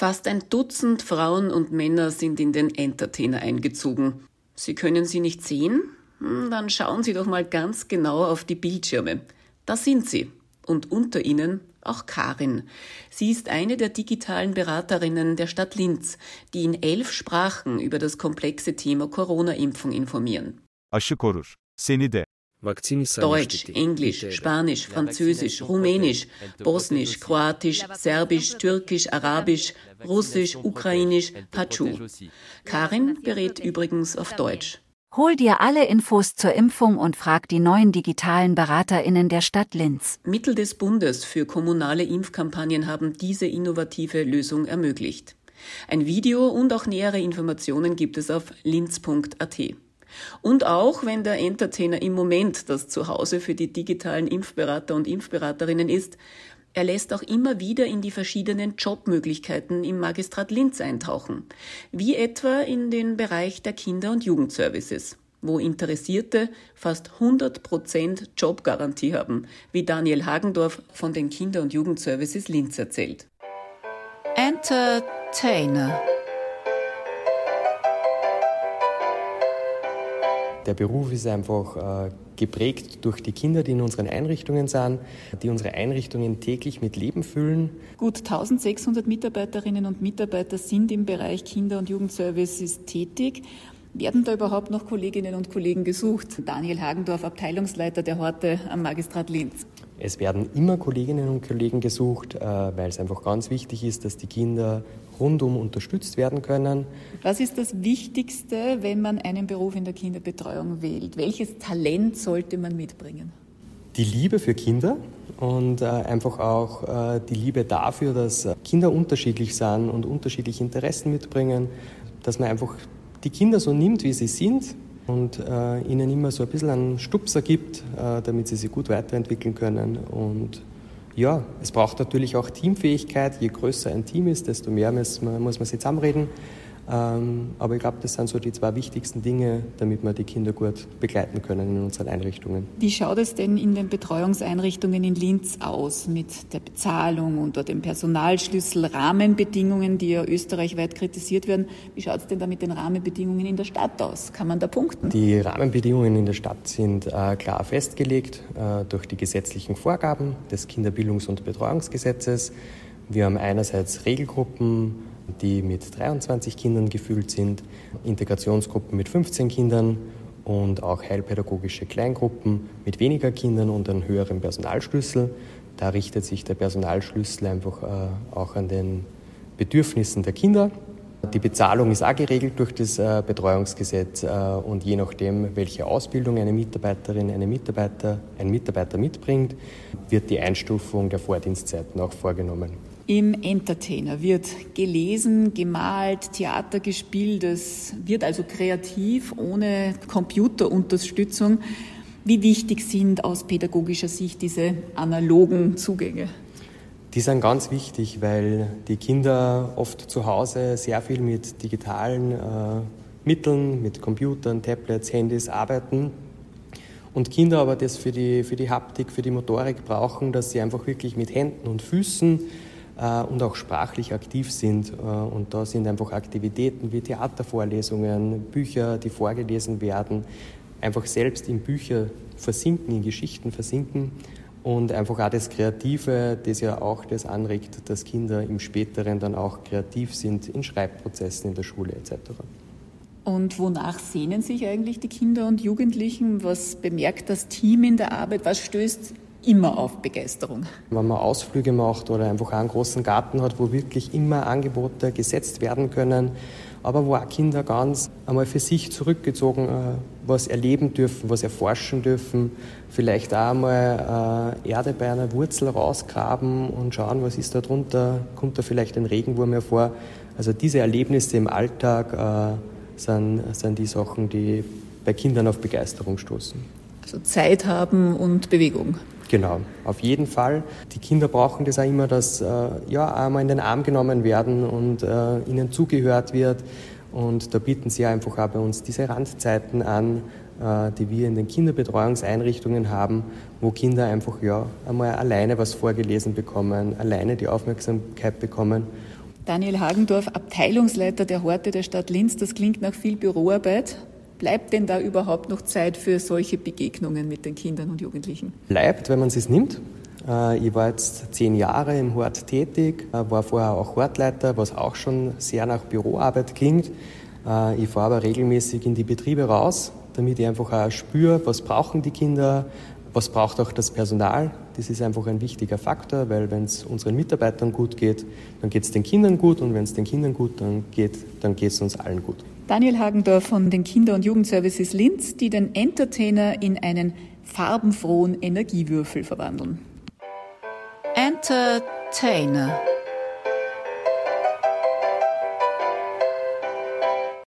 Fast ein Dutzend Frauen und Männer sind in den Entertainer eingezogen. Sie können sie nicht sehen? Hm, dann schauen Sie doch mal ganz genau auf die Bildschirme. Da sind sie. Und unter ihnen auch Karin. Sie ist eine der digitalen Beraterinnen der Stadt Linz, die in elf Sprachen über das komplexe Thema Corona-Impfung informieren. Aşı korur. Seni de. Deutsch, Englisch, Spanisch, Französisch, Rumänisch, Bosnisch, Kroatisch, Serbisch, Türkisch, Arabisch, Russisch, Ukrainisch, Pachu. Karin berät übrigens auf Deutsch. Hol dir alle Infos zur Impfung und frag die neuen digitalen BeraterInnen der Stadt Linz. Mittel des Bundes für kommunale Impfkampagnen haben diese innovative Lösung ermöglicht. Ein Video und auch nähere Informationen gibt es auf linz.at. Und auch wenn der Entertainer im Moment das Zuhause für die digitalen Impfberater und Impfberaterinnen ist, er lässt auch immer wieder in die verschiedenen Jobmöglichkeiten im Magistrat Linz eintauchen, wie etwa in den Bereich der Kinder- und Jugendservices, wo Interessierte fast 100 Prozent Jobgarantie haben, wie Daniel Hagendorf von den Kinder- und Jugendservices Linz erzählt. Entertainer Der Beruf ist einfach äh, geprägt durch die Kinder, die in unseren Einrichtungen sind, die unsere Einrichtungen täglich mit Leben füllen. Gut 1600 Mitarbeiterinnen und Mitarbeiter sind im Bereich Kinder- und Jugendservices tätig. Werden da überhaupt noch Kolleginnen und Kollegen gesucht? Daniel Hagendorf, Abteilungsleiter der Horte am Magistrat Linz. Es werden immer Kolleginnen und Kollegen gesucht, äh, weil es einfach ganz wichtig ist, dass die Kinder rundum unterstützt werden können. Was ist das Wichtigste, wenn man einen Beruf in der Kinderbetreuung wählt? Welches Talent sollte man mitbringen? Die Liebe für Kinder und äh, einfach auch äh, die Liebe dafür, dass Kinder unterschiedlich sind und unterschiedliche Interessen mitbringen, dass man einfach die Kinder so nimmt, wie sie sind und äh, ihnen immer so ein bisschen einen Stupser gibt, äh, damit sie sich gut weiterentwickeln können und ja, es braucht natürlich auch Teamfähigkeit. Je größer ein Team ist, desto mehr muss man, muss man sich zusammenreden. Ähm, aber ich glaube, das sind so die zwei wichtigsten Dinge, damit wir die Kinder gut begleiten können in unseren Einrichtungen. Wie schaut es denn in den Betreuungseinrichtungen in Linz aus mit der Bezahlung und dem Personalschlüssel, Rahmenbedingungen, die ja österreichweit kritisiert werden? Wie schaut es denn da mit den Rahmenbedingungen in der Stadt aus? Kann man da punkten? Die Rahmenbedingungen in der Stadt sind äh, klar festgelegt äh, durch die gesetzlichen Vorgaben des Kinderbildungs- und Betreuungsgesetzes. Wir haben einerseits Regelgruppen, die mit 23 Kindern gefüllt sind, Integrationsgruppen mit 15 Kindern und auch heilpädagogische Kleingruppen mit weniger Kindern und einem höheren Personalschlüssel. Da richtet sich der Personalschlüssel einfach äh, auch an den Bedürfnissen der Kinder. Die Bezahlung ist auch geregelt durch das äh, Betreuungsgesetz äh, und je nachdem, welche Ausbildung eine Mitarbeiterin, eine Mitarbeiter, ein Mitarbeiter mitbringt, wird die Einstufung der Vordienstzeiten auch vorgenommen. Im Entertainer wird gelesen, gemalt, Theater gespielt. Es wird also kreativ, ohne Computerunterstützung. Wie wichtig sind aus pädagogischer Sicht diese analogen Zugänge? Die sind ganz wichtig, weil die Kinder oft zu Hause sehr viel mit digitalen äh, Mitteln, mit Computern, Tablets, Handys arbeiten. Und Kinder aber das für die, für die Haptik, für die Motorik brauchen, dass sie einfach wirklich mit Händen und Füßen und auch sprachlich aktiv sind. Äh, und da sind einfach Aktivitäten wie Theatervorlesungen, Bücher, die vorgelesen werden, einfach selbst in Bücher versinken, in Geschichten versinken und einfach auch das Kreative, das ja auch das anregt, dass Kinder im späteren dann auch kreativ sind in Schreibprozessen in der Schule etc. Und wonach sehnen sich eigentlich die Kinder und Jugendlichen? Was bemerkt das Team in der Arbeit? Was stößt immer auf Begeisterung. Wenn man Ausflüge macht oder einfach einen großen Garten hat, wo wirklich immer Angebote gesetzt werden können, aber wo auch Kinder ganz einmal für sich zurückgezogen äh, was erleben dürfen, was erforschen dürfen, vielleicht auch einmal äh, Erde bei einer Wurzel rausgraben und schauen, was ist da drunter, kommt da vielleicht ein Regenwurm hervor. Also diese Erlebnisse im Alltag äh, sind, sind die Sachen, die bei Kindern auf Begeisterung stoßen. Also Zeit haben und Bewegung. Genau, auf jeden Fall. Die Kinder brauchen das auch immer, dass äh, ja einmal in den Arm genommen werden und äh, ihnen zugehört wird. Und da bieten sie einfach auch bei uns diese Randzeiten an, äh, die wir in den Kinderbetreuungseinrichtungen haben, wo Kinder einfach ja einmal alleine was vorgelesen bekommen, alleine die Aufmerksamkeit bekommen Daniel Hagendorf, Abteilungsleiter der Horte der Stadt Linz. Das klingt nach viel Büroarbeit. Bleibt denn da überhaupt noch Zeit für solche Begegnungen mit den Kindern und Jugendlichen? Bleibt, wenn man es nimmt. Äh, ich war jetzt zehn Jahre im Hort tätig, äh, war vorher auch Hortleiter, was auch schon sehr nach Büroarbeit klingt. Äh, ich fahre aber regelmäßig in die Betriebe raus, damit ich einfach auch spüre, was brauchen die Kinder, was braucht auch das Personal. Das ist einfach ein wichtiger Faktor, weil wenn es unseren Mitarbeitern gut geht, dann geht es den Kindern gut und wenn es den Kindern gut dann geht, dann geht es uns allen gut. Daniel Hagendorf von den Kinder- und Jugendservices Linz, die den Entertainer in einen farbenfrohen Energiewürfel verwandeln. Entertainer